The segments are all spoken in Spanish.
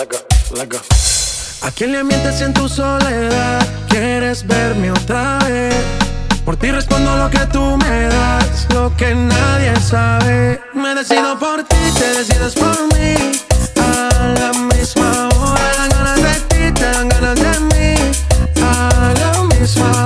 ¿A quién le mientes en tu soledad? ¿Quieres verme otra vez? Por ti respondo lo que tú me das, lo que nadie sabe. Me decido por ti, te decides por mí. A la misma hora dan ganas de ti, te dan ganas de mí. A la misma hora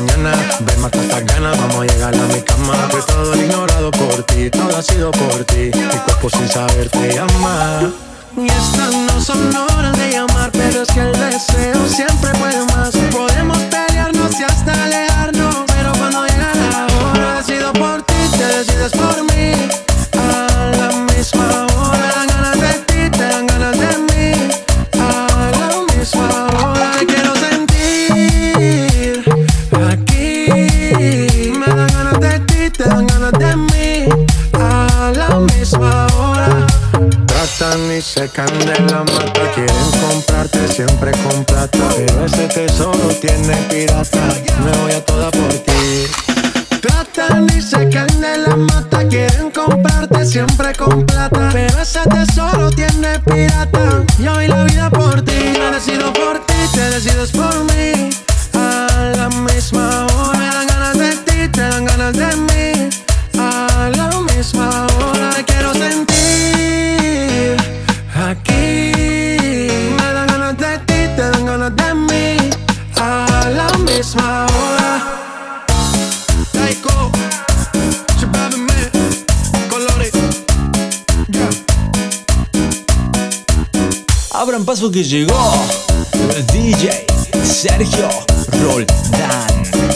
mañana, ven mata estas ganas, vamos a llegar a mi cama. Fue todo ignorado por ti, todo ha sido por ti. Mi cuerpo sin saber te llama. Y estas no son horas de llamar, pero es que y secan de la mata. Quieren comprarte siempre con plata. Pero ese tesoro tiene pirata. Me voy a toda por ti. Tratan y secan de la mata. Quieren comprarte siempre con plata. Pero ese tesoro tiene pirata. Yo doy la vida por ti. Me decido por ti, te decides por mí misma hora. Taiko Chupábeme Colores. Yeah. Abran paso que llegó el DJ Sergio Roldán.